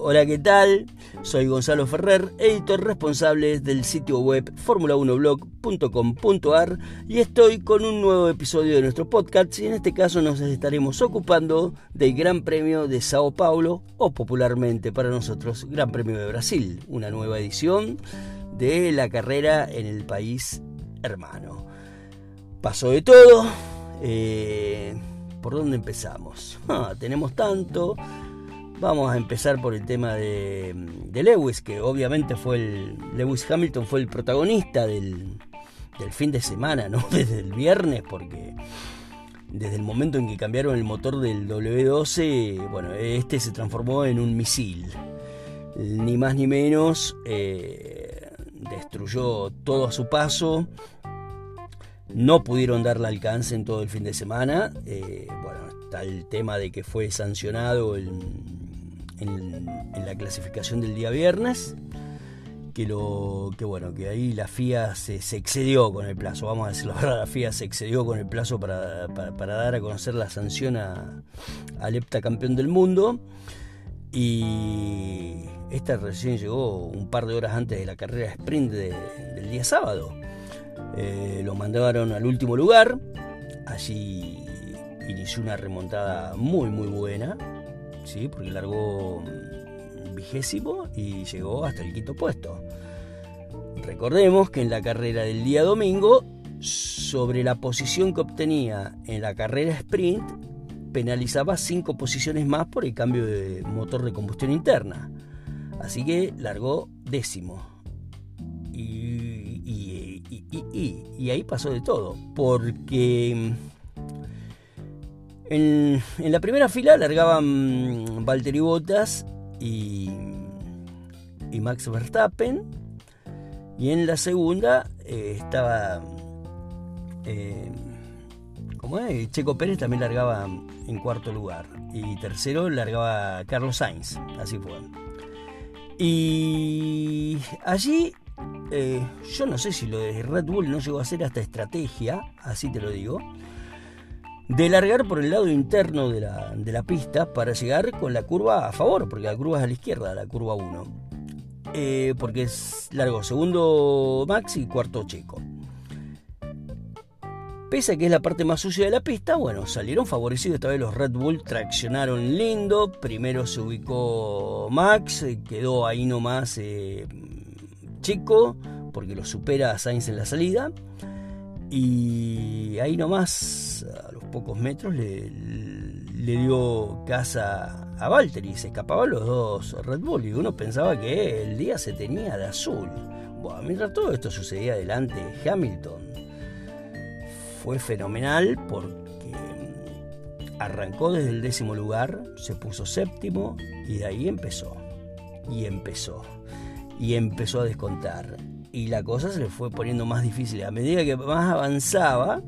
Hola, ¿qué tal? Soy Gonzalo Ferrer, editor responsable del sitio web formula1blog.com.ar y estoy con un nuevo episodio de nuestro podcast y en este caso nos estaremos ocupando del Gran Premio de Sao Paulo o popularmente para nosotros Gran Premio de Brasil, una nueva edición de la carrera en el país hermano. Pasó de todo. Eh, ¿Por dónde empezamos? Ah, tenemos tanto. Vamos a empezar por el tema de, Lewis, que obviamente fue el. Lewis Hamilton fue el protagonista del, fin de semana, ¿no? Desde el viernes, porque desde el momento en que cambiaron el motor del W12, bueno, este se transformó en un misil. Ni más ni menos, eh, destruyó todo a su paso. No pudieron darle alcance en todo el fin de semana. Eh, bueno, está el tema de que fue sancionado el en, la clasificación del día viernes. Que, lo, que bueno, que ahí la FIA se, excedió con el plazo, vamos a decirlo la FIA se excedió con el plazo para, dar a conocer la sanción a, al heptacampeón del mundo. Y esta recién llegó un par de horas antes de la carrera sprint del día sábado. Eh, lo mandaron al último lugar. Allí inició una remontada muy muy buena. ¿Sí? porque largó vigésimo y llegó hasta el quinto puesto. Recordemos que en la carrera del día domingo, sobre la posición que obtenía en la carrera sprint, penalizaba cinco posiciones más por el cambio de motor de combustión interna. Así que largó décimo. Y, y ahí pasó de todo. Porque en, la primera fila largaban Valtteri Bottas y, y Max Verstappen. Y en la segunda eh, estaba. Eh, ¿Cómo es? Checo Pérez también largaba en cuarto lugar. Y tercero largaba Carlos Sainz. Así fue. Y allí. Eh, yo no sé si lo de Red Bull no llegó a ser hasta estrategia, así te lo digo de largar por el lado interno de la, pista para llegar con la curva a favor, porque la curva es a la izquierda, la curva 1. Eh, porque es largo segundo Max y cuarto Checo. Pese a que es la parte más sucia de la pista, bueno, salieron favorecidos. Esta vez los Red Bull traccionaron lindo. Primero se ubicó Max, quedó ahí nomás eh, Checo, porque lo supera Sainz en la salida. Y ahí nomás, pocos metros, le, dio casa a Valtteri. Se escapaban los dos Red Bull y uno pensaba que el día se tenía de azul. Bueno, mientras todo esto sucedía delante, Hamilton fue fenomenal porque arrancó desde el décimo lugar, se puso séptimo y de ahí empezó. Y empezó. Y empezó a descontar y la cosa se le fue poniendo más difícil a medida que más avanzaba.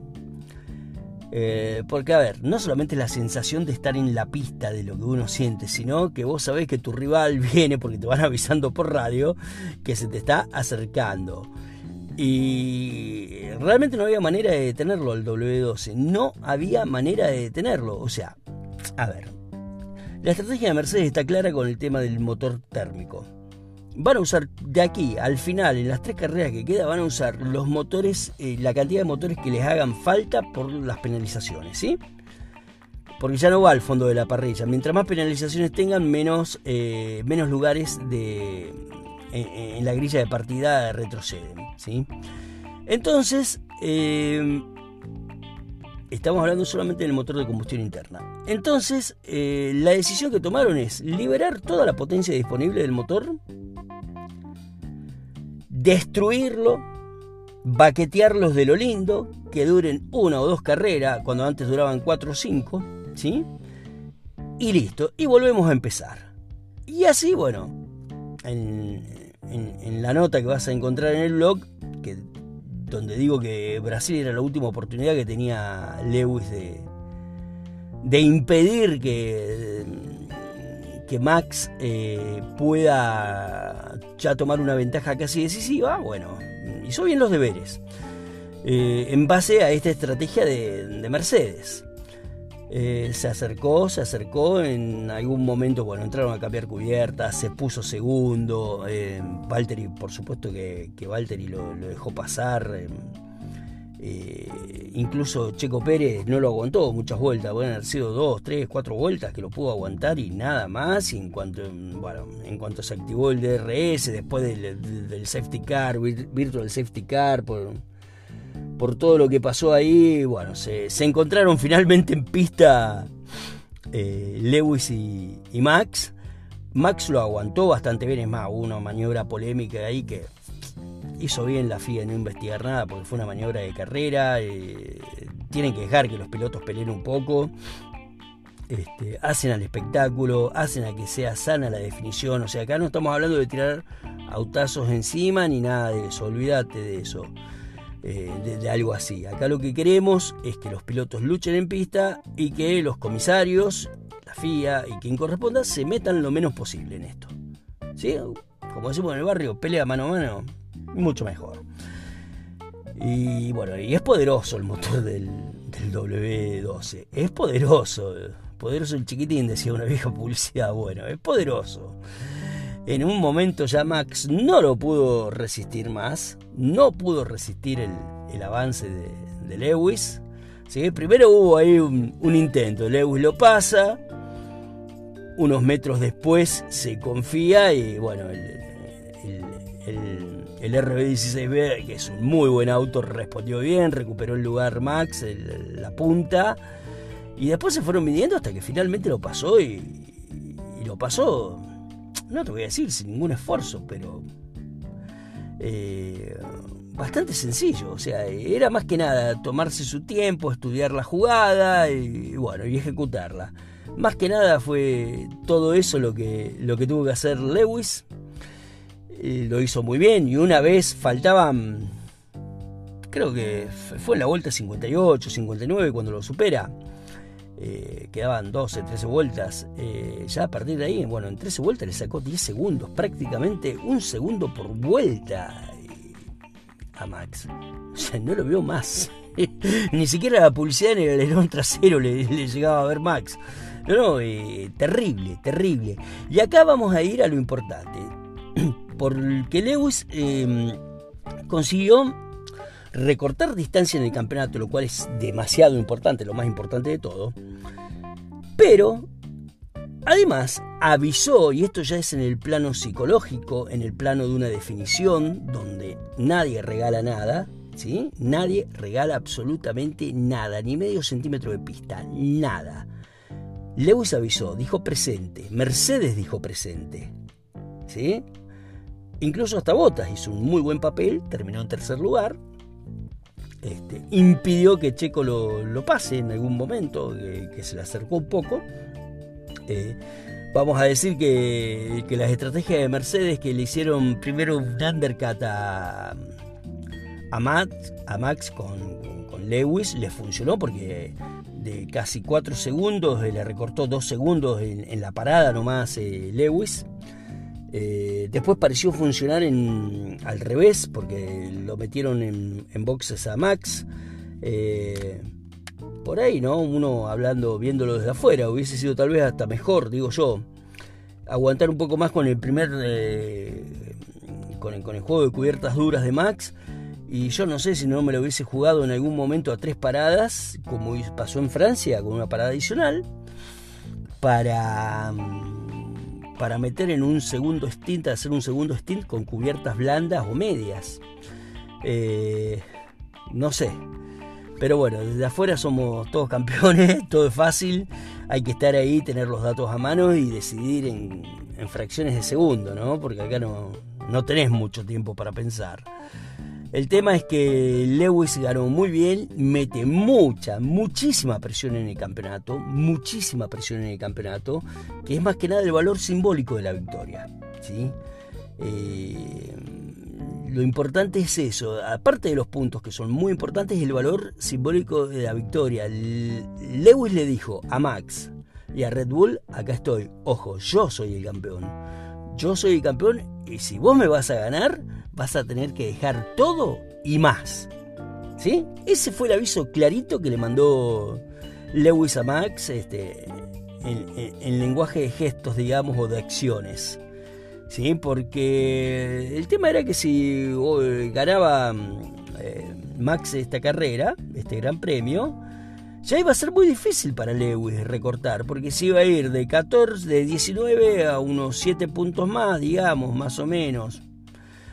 Eh, porque, a ver, no solamente la sensación de estar en la pista de lo que uno siente, sino que vos sabés que tu rival viene, porque te van avisando por radio, que se te está acercando. Y realmente no había manera de detenerlo al W12. No había manera de detenerlo. O sea, a ver, la estrategia de Mercedes está clara con el tema del motor térmico van a usar de aquí al final, en las tres carreras que queda, van a usar los motores, eh, la cantidad de motores que les hagan falta por las penalizaciones, ¿sí? Porque ya no va al fondo de la parrilla. Mientras más penalizaciones tengan, menos, eh, menos lugares de, en, la grilla de partida retroceden, ¿sí? Entonces, eh, estamos hablando solamente del motor de combustión interna. Entonces, la decisión que tomaron es liberar toda la potencia disponible del motor destruirlo, baquetearlos de lo lindo, que duren una o dos carreras, cuando antes duraban cuatro o cinco, ¿sí? Y listo, y volvemos a empezar. Y así, bueno, en, la nota que vas a encontrar en el blog, que, donde digo que Brasil era la última oportunidad que tenía Lewis de, de impedir que que Max eh, pueda ya tomar una ventaja casi decisiva, bueno, hizo bien los deberes. Eh, en base a esta estrategia de, Mercedes. Eh, se acercó, se acercó, en algún momento, bueno, entraron a cambiar cubiertas, se puso segundo, eh, Valtteri, por supuesto que, que Valtteri lo, dejó pasar, eh, eh, incluso Checo Pérez no lo aguantó muchas vueltas, pueden haber sido dos, tres, cuatro vueltas que lo pudo aguantar y nada más, en cuanto, bueno, en cuanto se activó el DRS, después del, safety car, virtual safety car, por por todo lo que pasó ahí, bueno, se, encontraron finalmente en pista eh, Lewis y, Max. Max lo aguantó bastante bien, es más, hubo una maniobra polémica ahí que hizo bien la FIA no investigar nada porque fue una maniobra de carrera. Eh, tienen que dejar que los pilotos peleen un poco. Este, hacen al espectáculo, hacen a que sea sana la definición. O sea, acá no estamos hablando de tirar autazos encima ni nada de eso, olvídate de eso. Eh, de, algo así. Acá lo que queremos es que los pilotos luchen en pista y que los comisarios, la FIA y quien corresponda se metan lo menos posible en esto. ¿Sí? Como decimos en el barrio, pelea mano a mano, mucho mejor. Y bueno, y es poderoso el motor del, del W12. Es poderoso. Poderoso el chiquitín, decía una vieja publicidad. Bueno, es poderoso. En un momento ya Max no lo pudo resistir más, no pudo resistir el, avance de, Lewis. ¿sí? Primero hubo ahí un, intento, Lewis lo pasa, unos metros después se confía y bueno, el, el, RB16B, que es un muy buen auto, respondió bien, recuperó el lugar Max, la punta, y después se fueron midiendo hasta que finalmente lo pasó y, y lo pasó no te voy a decir sin ningún esfuerzo, pero eh, bastante sencillo. O sea, era más que nada tomarse su tiempo, estudiar la jugada y bueno, y ejecutarla. Más que nada fue todo eso lo que, lo que tuvo que hacer Lewis. Eh, lo hizo muy bien y una vez faltaban, creo que fue en la vuelta 58, 59 cuando lo supera eh, quedaban 12, 13 vueltas, eh, ya a partir de ahí, bueno, en 13 vueltas le sacó 10 segundos, prácticamente un segundo por vuelta eh, a Max. O sea, no lo veo más. Ni siquiera la publicidad en el alerón trasero le, llegaba a ver Max. No, no, terrible, terrible. Y acá vamos a ir a lo importante. Porque Lewis consiguió recortar distancia en el campeonato, lo cual es demasiado importante, lo más importante de todo. Pero, además, avisó, y esto ya es en el plano psicológico, en el plano de una definición, donde nadie regala nada, ¿sí? Nadie regala absolutamente nada, ni medio centímetro de pista, nada. Lewis avisó, dijo presente, Mercedes dijo presente, ¿sí? Incluso hasta Bottas hizo un muy buen papel, terminó en tercer lugar, este, impidió que Checo lo, pase en algún momento, que, se le acercó un poco. Eh, vamos a decir que, las estrategias de Mercedes que le hicieron primero un undercut a, a, Max, a Max con, Lewis le funcionó porque de casi 4 segundos le recortó 2 segundos en, la parada nomás eh, Lewis. Eh, después pareció funcionar en, al revés, porque lo metieron en, boxes a Max. Eh, por ahí, ¿no? Uno hablando, viéndolo desde afuera, hubiese sido tal vez hasta mejor, digo yo. Aguantar un poco más con el primer. Eh, con, el, con el juego de cubiertas duras de Max. Y yo no sé si no me lo hubiese jugado en algún momento a tres paradas, como pasó en Francia, con una parada adicional, para para meter en un segundo stint, hacer un segundo stint con cubiertas blandas o medias. Eh, no sé. Pero bueno, desde afuera somos todos campeones, todo es fácil. Hay que estar ahí, tener los datos a mano y decidir en, en fracciones de segundo, ¿no? Porque acá no, no tenés mucho tiempo para pensar. El tema es que Lewis ganó muy bien, mete mucha, muchísima presión en el campeonato, muchísima presión en el campeonato, que es más que nada el valor simbólico de la victoria. ¿sí? Eh, lo importante es eso, aparte de los puntos que son muy importantes, el valor simbólico de la victoria. Lewis le dijo a Max y a Red Bull, acá estoy, ojo, yo soy el campeón. Yo soy el campeón y si vos me vas a ganar, vas a tener que dejar todo y más. ¿Sí? Ese fue el aviso clarito que le mandó Lewis a Max este, en, lenguaje de gestos, digamos, o de acciones. ¿Sí? Porque el tema era que si ganaba eh, Max esta carrera, este gran premio, ya iba a ser muy difícil para Lewis recortar, porque se iba a ir de 14, de 19 a unos 7 puntos más, digamos, más o menos,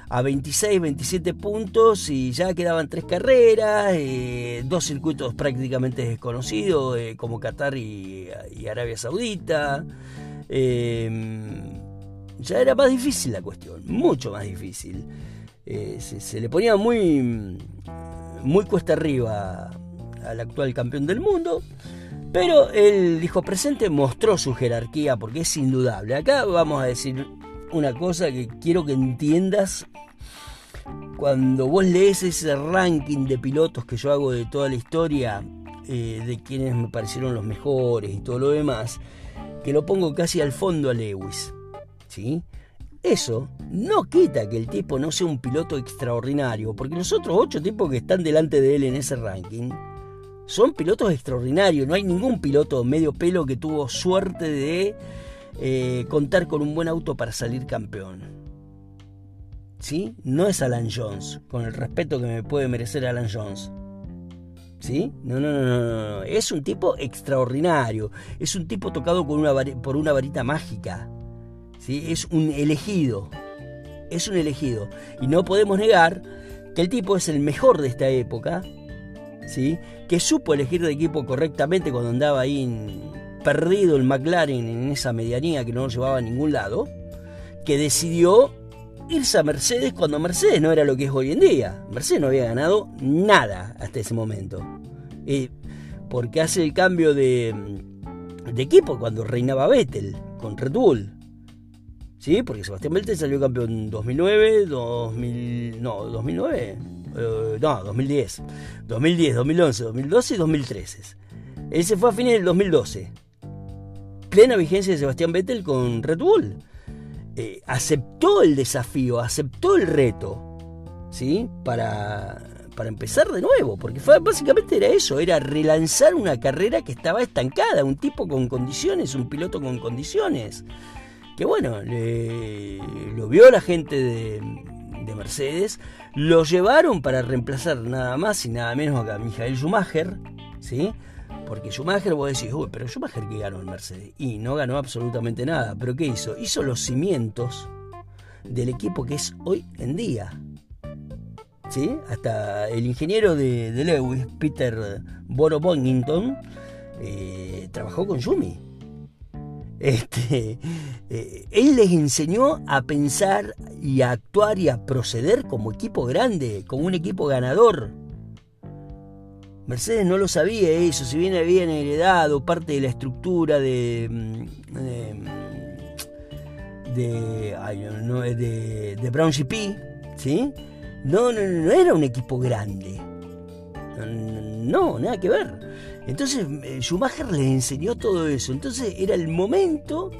a 26, 27 puntos y ya quedaban tres carreras, eh, dos circuitos prácticamente desconocidos eh, como Qatar y, Arabia Saudita. Em, ya era más difícil la cuestión, mucho más difícil. Eh, se, le ponía muy, muy cuesta arriba al actual campeón del mundo. Pero el hijo presente mostró su jerarquía porque es indudable. Acá vamos a decir una cosa que quiero que entiendas cuando vos lees ese ranking de pilotos que yo hago de toda la historia, eh, de quienes me parecieron los mejores y todo lo demás, que lo pongo casi al fondo a Lewis. ¿sí? Eso no quita que el tipo no sea un piloto extraordinario, porque los otros ocho tipos que están delante de él en ese ranking son pilotos extraordinarios. No hay ningún piloto medio pelo que tuvo suerte de eh, contar con un buen auto para salir campeón. ¿sí? No es Alan Jones, con el respeto que me puede merecer Alan Jones. ¿Sí? No, no, no, no, no. Es un tipo extraordinario. Es un tipo tocado por una varita mágica. ¿Sí? Es un elegido. Es un elegido. Y no podemos negar que el tipo es el mejor de esta época. Que supo elegir de equipo correctamente cuando andaba ahí perdido el McLaren en esa medianía que no lo llevaba a ningún lado. Que decidió irse a Mercedes cuando Mercedes no era lo que es hoy en día. Mercedes no había ganado nada hasta ese momento. Porque hace el cambio de, de, equipo cuando reinaba Vettel con Red Bull. ¿Sí? Porque Sebastián Vettel salió campeón en 2009, 2000, no, 2009, eh, no, 2010. 2010, 2011, 2012 y 2013. Él se fue a fines del 2012. Plena vigencia de Sebastián Vettel con Red Bull. Eh, aceptó el desafío, aceptó el reto, ¿sí? Para, para empezar de nuevo, porque fue, básicamente era eso, era relanzar una carrera que estaba estancada, un tipo con condiciones, un piloto con condiciones. Que bueno, lo vio la gente de, de, Mercedes, lo llevaron para reemplazar nada más y nada menos a Michael Schumacher, ¿sí? Porque Schumacher, vos decís, uy, pero Schumacher que ganó en Mercedes. Y no ganó absolutamente nada. ¿Pero qué hizo? Hizo los cimientos del equipo que es hoy en día. ¿Sí? Hasta el ingeniero de, Lewis, Peter Boro Bonington, eh, trabajó con Yumi. Este, eh, él les enseñó a pensar y a actuar y a proceder como equipo grande, como un equipo ganador. Mercedes no lo sabía eso, si bien habían heredado parte de la estructura de. Mm, de. de, de, Brown GP, ¿sí? No, no, no era un equipo grande. No, nada que ver. Entonces eh, Schumacher les enseñó todo eso. Entonces era el momento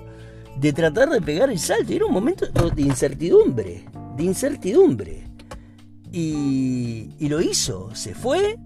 de tratar de pegar el salto. Era un momento de incertidumbre. De incertidumbre. Y, y lo hizo. Se fue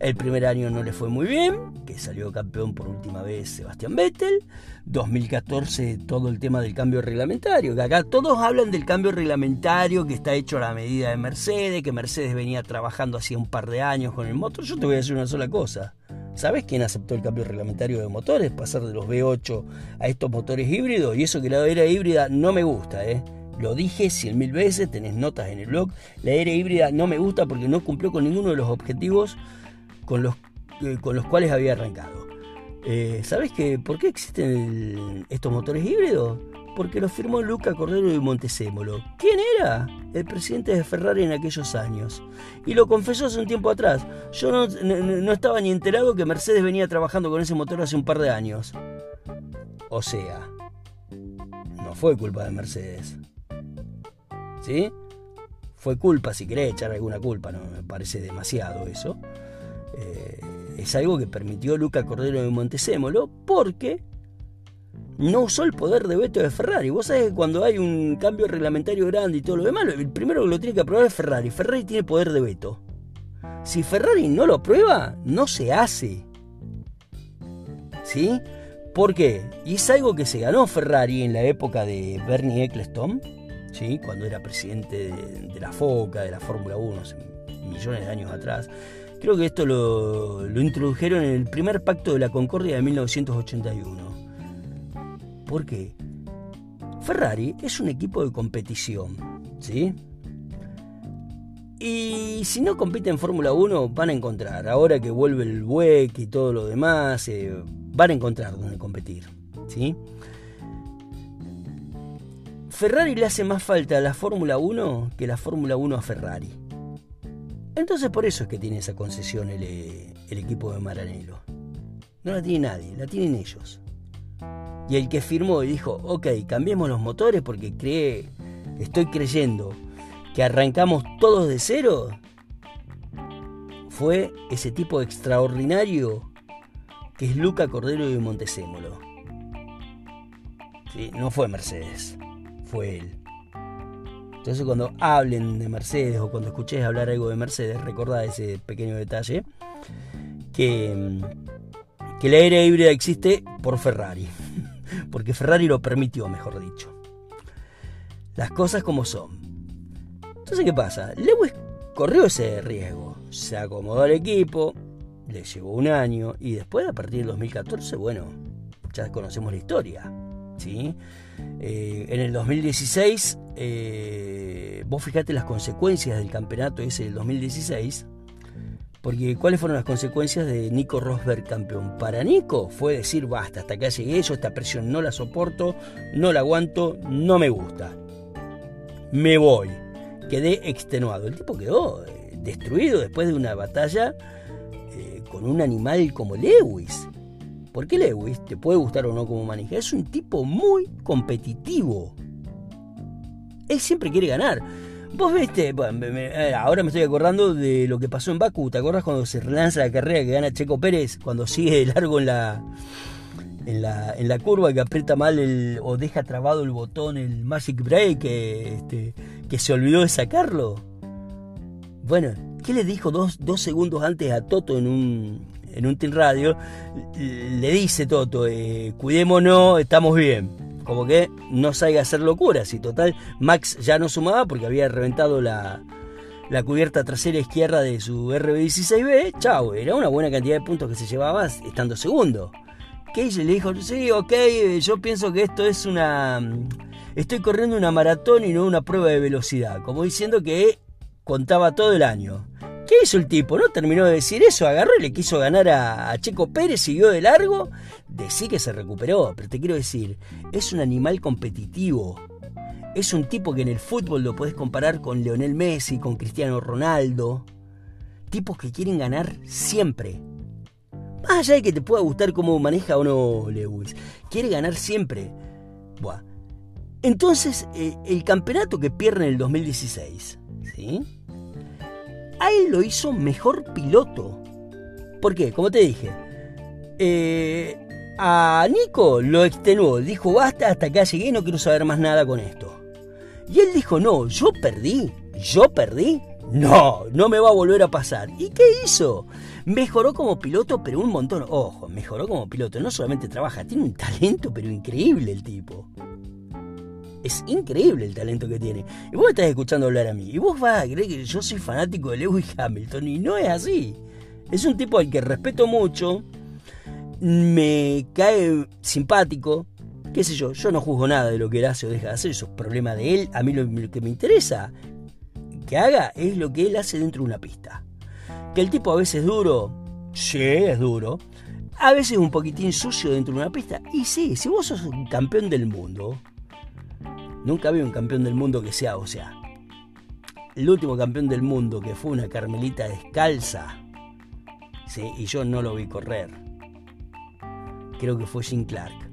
el primer año no le fue muy bien, que salió campeón por última vez Sebastián Vettel. 2014 todo el tema del cambio reglamentario, que acá todos hablan del cambio reglamentario que está hecho a la medida de Mercedes, que Mercedes venía trabajando hacía un par de años con el motor. Yo te voy a decir una sola cosa. ¿Sabes quién aceptó el cambio reglamentario de motores? Pasar de los V8 a estos motores híbridos. Y eso que la era híbrida no me gusta, ¿eh? Lo dije cien mil veces, tenés notas en el blog. La era híbrida no me gusta porque no cumplió con ninguno de los objetivos con los, eh, con los cuales había arrancado. Eh, ¿Sabes que por qué existen estos motores híbridos? Porque los firmó Luca Cordero de Montesémolo. ¿Quién era? El presidente de Ferrari en aquellos años. Y lo confesó hace un tiempo atrás. Yo no, no estaba ni enterado que Mercedes venía trabajando con ese motor hace un par de años. O sea, no fue culpa de Mercedes. ¿Sí? Fue culpa, si querés echar alguna culpa, no me parece demasiado eso. Eh, es algo que permitió Luca Cordero de Montesémolo porque no usó el poder de veto de Ferrari. Vos sabés que cuando hay un cambio reglamentario grande y todo lo demás, el primero que lo tiene que aprobar es Ferrari. Ferrari tiene poder de veto. Si Ferrari no lo aprueba, no se hace. ¿Sí? ¿Por qué? Y es algo que se ganó Ferrari en la época de Bernie Eccleston, ¿sí? cuando era presidente de, la FOCA, de la Fórmula 1, hace millones de años atrás. Creo que esto lo, introdujeron en el primer pacto de la Concordia de 1981. ¿Por qué? Ferrari es un equipo de competición, ¿sí? Y si no compite en Fórmula 1, van a encontrar, ahora que vuelve el WEC y todo lo demás, eh, van a encontrar donde competir. ¿sí? Ferrari le hace más falta a la Fórmula 1 que la Fórmula 1 a Ferrari. Entonces por eso es que tiene esa concesión el, el equipo de Maranello. No la tiene nadie, la tienen ellos. Y el que firmó y dijo, ok, cambiemos los motores porque cree, estoy creyendo que arrancamos todos de cero fue ese tipo extraordinario que es Luca Cordero de Montecémolo. No fue Mercedes, fue él. Entonces cuando hablen de Mercedes o cuando escuches hablar algo de Mercedes, recordá ese pequeño detalle, que, que la era híbrida existe por Ferrari, porque Ferrari lo permitió, mejor dicho. Las cosas como son. Entonces, ¿qué pasa? Lewis corrió ese riesgo, se acomodó al equipo, le llevó un año y después, a partir del 2014, bueno, ya conocemos la historia. ¿Sí? Eh, en el 2016, eh, vos fijate las consecuencias del campeonato ese del 2016. Porque ¿cuáles fueron las consecuencias de Nico Rosberg campeón? Para Nico fue decir, basta, hasta acá llegué yo, esta presión no la soporto, no la aguanto, no me gusta. Me voy quedé extenuado. El tipo quedó eh, destruido después de una batalla con un animal como Lewis. Porque Lewis, te puede gustar o no como maneja, es un tipo muy competitivo. Él siempre quiere ganar. Vos viste, eh, ahora me estoy acordando de lo que pasó en Baku. ¿Te acordás cuando se lanza la carrera que gana Checo Pérez? Cuando sigue de largo en la, en la, en la curva que aprieta mal el, o deja trabado el botón, el Magic Break, este, que se olvidó de sacarlo. Bueno, ¿qué le dijo dos, segundos antes a Toto en un, en un Team Radio? Le dice Toto, eh, cuidémonos, estamos bien. Como que no salga a hacer locuras. Y total, Max ya no sumaba porque había reventado la, la cubierta trasera izquierda de su RB16B. Chao, era una buena cantidad de puntos que se llevaba estando segundo. Casey le dijo, sí, ok, yo pienso que esto es una estoy corriendo una maratón y no una prueba de velocidad, como diciendo que contaba todo el año. ¿Qué hizo el tipo? No terminó de decir eso, agarró y le quiso ganar a, Checo Pérez, siguió de largo. Decí que se recuperó, pero te quiero decir, es un animal competitivo. Es un tipo que en el fútbol lo puedes comparar con Leonel Messi, con Cristiano Ronaldo. Tipos que quieren ganar siempre. Más allá de que te pueda gustar cómo maneja o no Lewis, quiere ganar siempre. Buah, entonces, eh, el campeonato que pierde en el 2016, ¿sí? A él lo hizo mejor piloto. ¿Por qué? Como te dije, eh, a Nico lo extenuó, dijo basta, hasta acá llegué, no quiero saber más nada con esto. Y él dijo, no, yo perdí, yo perdí, no, no me va a volver a pasar. ¿Y qué hizo? Mejoró como piloto, pero un montón. Ojo, mejoró como piloto. No solamente trabaja, tiene un talento, pero increíble el tipo. Es increíble el talento que tiene. Y vos estás escuchando hablar a mí. Y vos vas a creer que yo soy fanático de Lewis Hamilton. Y no es así. Es un tipo al que respeto mucho. Me cae simpático. Qué sé yo, yo no juzgo nada de lo que hace o deja de hacer. Eso es problema de él. A mí lo, que me interesa que haga es lo que él hace dentro de una pista. Que el tipo a veces es duro. Sí, es duro. A veces un poquitín sucio dentro de una pista. Y sí, si vos sos un campeón del mundo, Nunca había un campeón del mundo que sea, o sea, el último campeón del mundo que fue una carmelita descalza, ¿sí? y yo no lo vi correr. Creo que fue Jim Clark.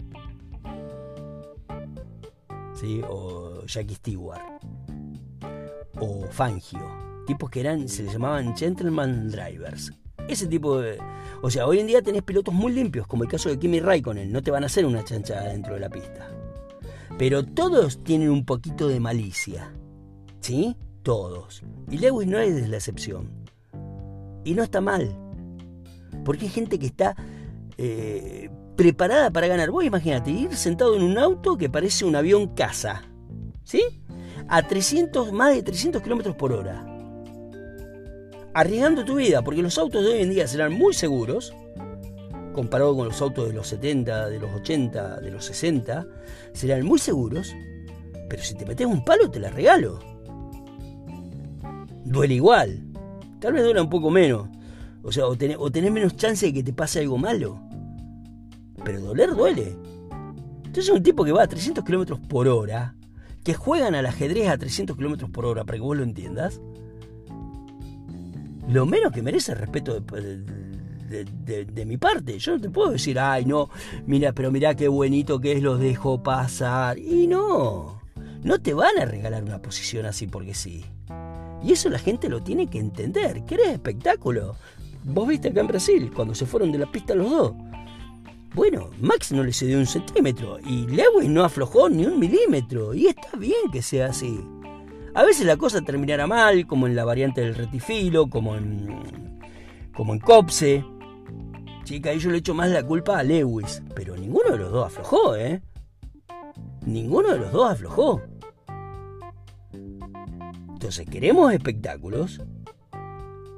¿Sí? O Jackie Stewart. O Fangio. Tipos que eran, se les llamaban gentleman drivers. Ese tipo de... O sea, hoy en día tenés pilotos muy limpios, como el caso de Kimi Raikkonen. No te van a hacer una chanchada dentro de la pista. Pero todos tienen un poquito de malicia. ¿Sí? Todos. Y Lewis no es la excepción. Y no está mal. Porque hay gente que está eh, preparada para ganar. Vos imagínate, ir sentado en un auto que parece un avión caza, ¿sí? A 300, más de 300 kilómetros por hora. Arriesgando tu vida, porque los autos de hoy en día serán muy seguros, comparado con los autos de los 70, de los 80, de los 60, serán muy seguros, pero si te metes un palo te la regalo. Duele igual. Tal vez duele un poco menos. O sea, o tenés, menos chance de que te pase algo malo. Pero doler duele. Entonces un tipo que va a 300 kilómetros por hora, que juegan al ajedrez a 300 kilómetros por hora, para que vos lo entiendas, lo menos que merece el respeto de, mi parte. Yo no te puedo decir, ay, no, mira, pero mira qué bonito que es, los dejo pasar. Y no, no te van a regalar una posición así porque sí. Y eso la gente lo tiene que entender. ¿Querés espectáculo? Vos viste acá en Brasil, cuando se fueron de la pista los dos. Bueno, Max no le cedió un centímetro y Lewis no aflojó ni un milímetro. Y está bien que sea así. A veces la cosa terminará mal, como en la variante del retifilo, como en, como en Copse. Chica, y yo le echo más la culpa a Lewis. Pero ninguno de los dos aflojó, ¿eh? Ninguno de los dos aflojó. Entonces, ¿queremos espectáculos?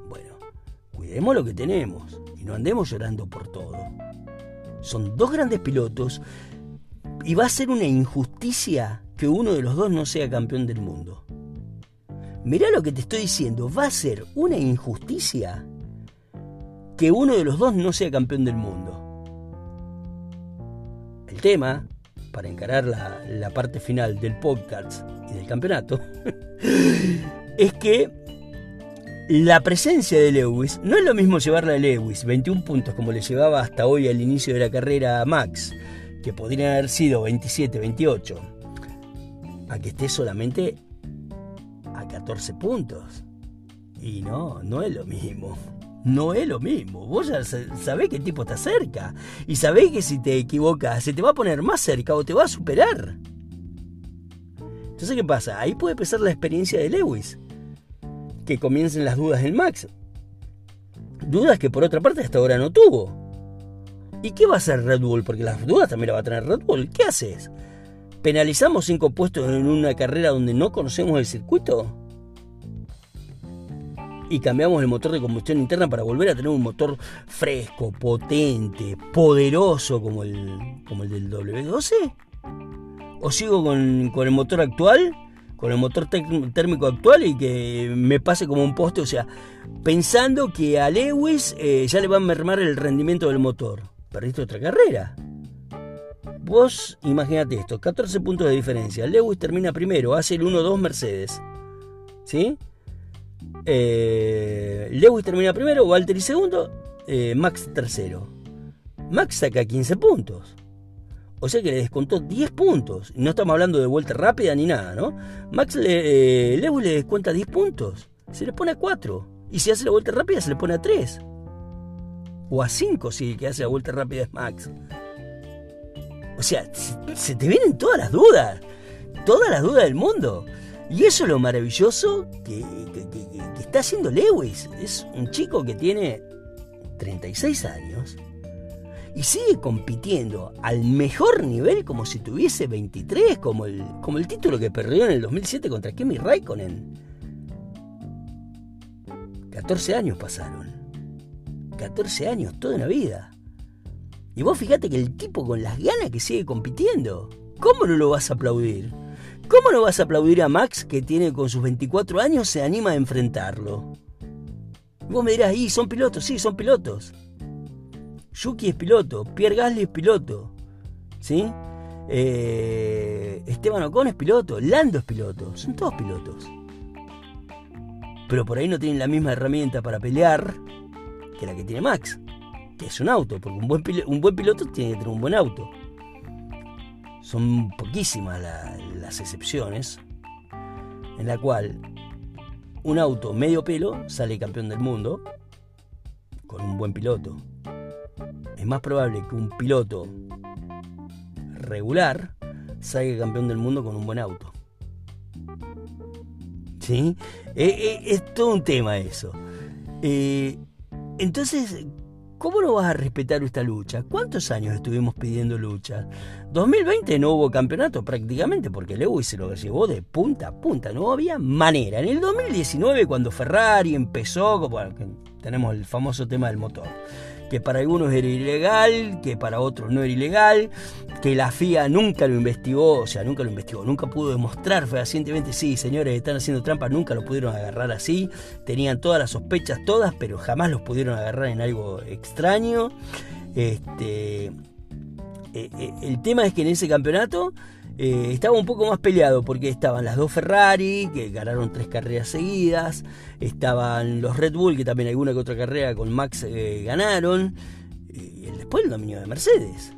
Bueno, cuidemos lo que tenemos y no andemos llorando por todo. Son dos grandes pilotos y va a ser una injusticia que uno de los dos no sea campeón del mundo. Mirá lo que te estoy diciendo, va a ser una injusticia que uno de los dos no sea campeón del mundo. El tema, para encarar la, parte final del podcast y del campeonato, es que la presencia de Lewis no es lo mismo llevarla a Lewis, 21 puntos como le llevaba hasta hoy al inicio de la carrera a Max, que podrían haber sido 27, 28, a que esté solamente 14 puntos. Y no, no es lo mismo. No es lo mismo. Vos ya sabés que el tipo está cerca. Y sabés que si te equivocas, se te va a poner más cerca o te va a superar. Entonces, ¿qué pasa? Ahí puede empezar la experiencia de Lewis. Que comiencen las dudas del Max. Dudas que por otra parte hasta ahora no tuvo. ¿Y qué va a hacer Red Bull? Porque las dudas también las va a tener Red Bull. ¿Qué haces? ¿Penalizamos cinco puestos en una carrera donde no conocemos el circuito? Y cambiamos el motor de combustión interna para volver a tener un motor fresco, potente, poderoso como el, como el del W12? ¿O sigo con, el motor actual, con el motor térmico actual y que me pase como un poste? O sea, pensando que a Lewis eh, ya le va a mermar el rendimiento del motor. Perdiste otra carrera. Vos imagínate esto, 14 puntos de diferencia. Lewis termina primero, hace el 1-2 Mercedes. ¿Sí? Eh, Lewis termina primero, Walter segundo, eh, Max tercero. Max saca 15 puntos. O sea que le descontó 10 puntos. No estamos hablando de vuelta rápida ni nada, ¿no? Max le, eh, Lewis le descuenta 10 puntos. Se le pone a 4. Y si hace la vuelta rápida se le pone a 3. O a 5 si el que hace la vuelta rápida es Max. O sea, se te vienen todas las dudas. Todas las dudas del mundo. Y eso es lo maravilloso que, está haciendo Lewis. Es un chico que tiene 36 años y sigue compitiendo al mejor nivel como si tuviese 23, como el, como el título que perdió en el 2007 contra Kimi Raikkonen. 14 años pasaron. 14 años, toda una vida. Y vos fíjate que el tipo con las ganas que sigue compitiendo, ¿cómo no lo vas a aplaudir? ¿Cómo no vas a aplaudir a Max que tiene con sus 24 años se anima a enfrentarlo? vos me dirás, y son pilotos, sí, son pilotos. Yuki es piloto, Pierre Gasly es piloto, ¿sí? Eh, Esteban Ocon es piloto, Lando es piloto, son todos pilotos. Pero por ahí no tienen la misma herramienta para pelear que la que tiene Max, que es un auto, porque un buen, piloto tiene que tener un buen auto. Son poquísimas las excepciones en la cual un auto medio pelo sale campeón del mundo con un buen piloto. Es más probable que un piloto regular salga campeón del mundo con un buen auto. ¿Sí? Eh, eh, es todo un tema eso. Eh, entonces, ¿Cómo no vas a respetar esta lucha? ¿Cuántos años estuvimos pidiendo lucha? 2020 no hubo campeonato prácticamente porque Lewis se lo llevó de punta a punta, no había manera. En el 2019 cuando Ferrari empezó, bueno, tenemos el famoso tema del motor que para algunos era ilegal, que para otros no era ilegal, que la FIA nunca lo investigó, o sea, nunca lo investigó, nunca pudo demostrar fehacientemente, sí, señores, están haciendo trampa, nunca lo pudieron agarrar así, tenían todas las sospechas, todas, pero jamás los pudieron agarrar en algo extraño. Este, eh, eh, el tema es que en ese campeonato eh, estaba un poco más peleado porque estaban las dos Ferrari, que ganaron tres carreras seguidas, estaban los Red Bull, que también alguna que otra carrera con Max eh, ganaron, y después el dominio de Mercedes.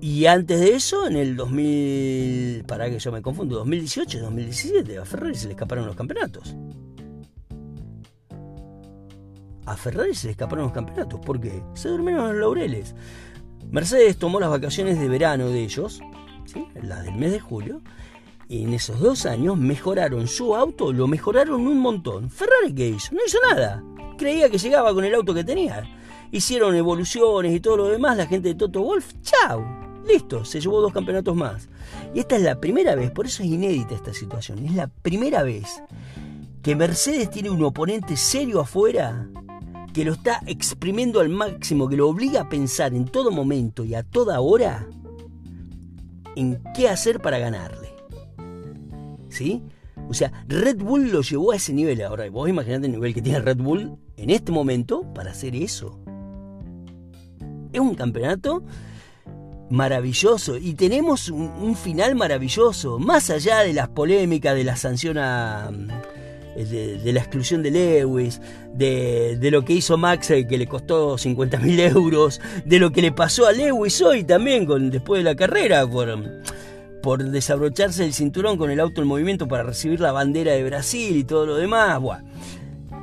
Y antes de eso, en el 2000, para que yo me confundo, 2018, 2017, a Ferrari se le escaparon los campeonatos. A Ferrari se le escaparon los campeonatos, ¿por qué? Se durmieron los laureles. Mercedes tomó las vacaciones de verano de ellos, las del mes de julio, y en esos dos años mejoraron su auto, lo mejoraron un montón. Ferrari qué hizo? No hizo nada. Creía que llegaba con el auto que tenía. Hicieron evoluciones y todo lo demás, la gente de Toto Wolf, chao. Listo, se llevó dos campeonatos más. Y esta es la primera vez, por eso es inédita esta situación, es la primera vez que Mercedes tiene un oponente serio afuera que lo está exprimiendo al máximo, que lo obliga a pensar en todo momento y a toda hora en qué hacer para ganarle. ¿Sí? O sea, Red Bull lo llevó a ese nivel. Ahora, vos imaginate el nivel que tiene Red Bull en este momento para hacer eso. Es un campeonato maravilloso y tenemos un, un final maravilloso, más allá de las polémicas, de la sanción a de, la exclusión de Lewis, de, lo que hizo Max eh, que le costó 50 mil euros, de lo que le pasó a Lewis hoy también con, después de la carrera por, por desabrocharse el cinturón con el auto en movimiento para recibir la bandera de Brasil y todo lo demás.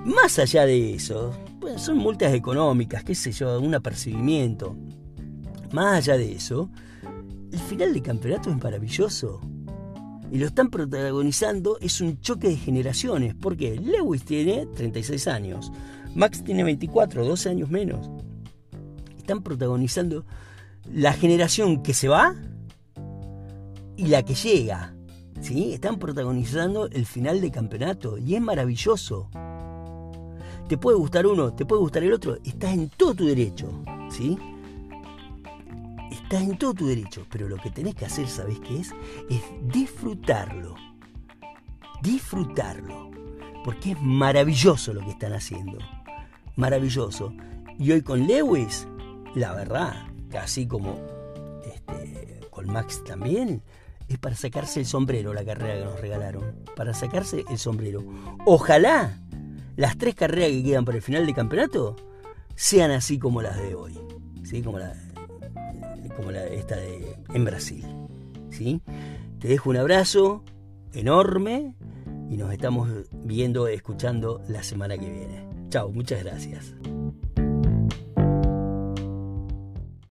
más allá de eso, pues son multas económicas, qué sé yo, un apercibimiento. Más allá de eso, el final del campeonato es maravilloso y lo están protagonizando es un choque de generaciones. Porque Lewis tiene 36 años, Max tiene 24, 12 años menos. Están protagonizando la generación que se va y la que llega. ¿sí? Están protagonizando el final de campeonato y es maravilloso. Te puede gustar uno, te puede gustar el otro, estás en todo tu derecho. ¿sí? Estás en todo tu derecho, pero lo que tenés que hacer, ¿sabes qué es? Es disfrutarlo. Disfrutarlo. Porque es maravilloso lo que están haciendo. Maravilloso. Y hoy con Lewis, la verdad, casi como este, con Max también, es para sacarse el sombrero la carrera que nos regalaron. Para sacarse el sombrero. Ojalá las tres carreras que quedan para el final del campeonato sean así como las de hoy. ¿sí? Como la, como la, esta de, en Brasil. ¿sí? Te dejo un abrazo enorme y nos estamos viendo, escuchando la semana que viene. Chao, muchas gracias.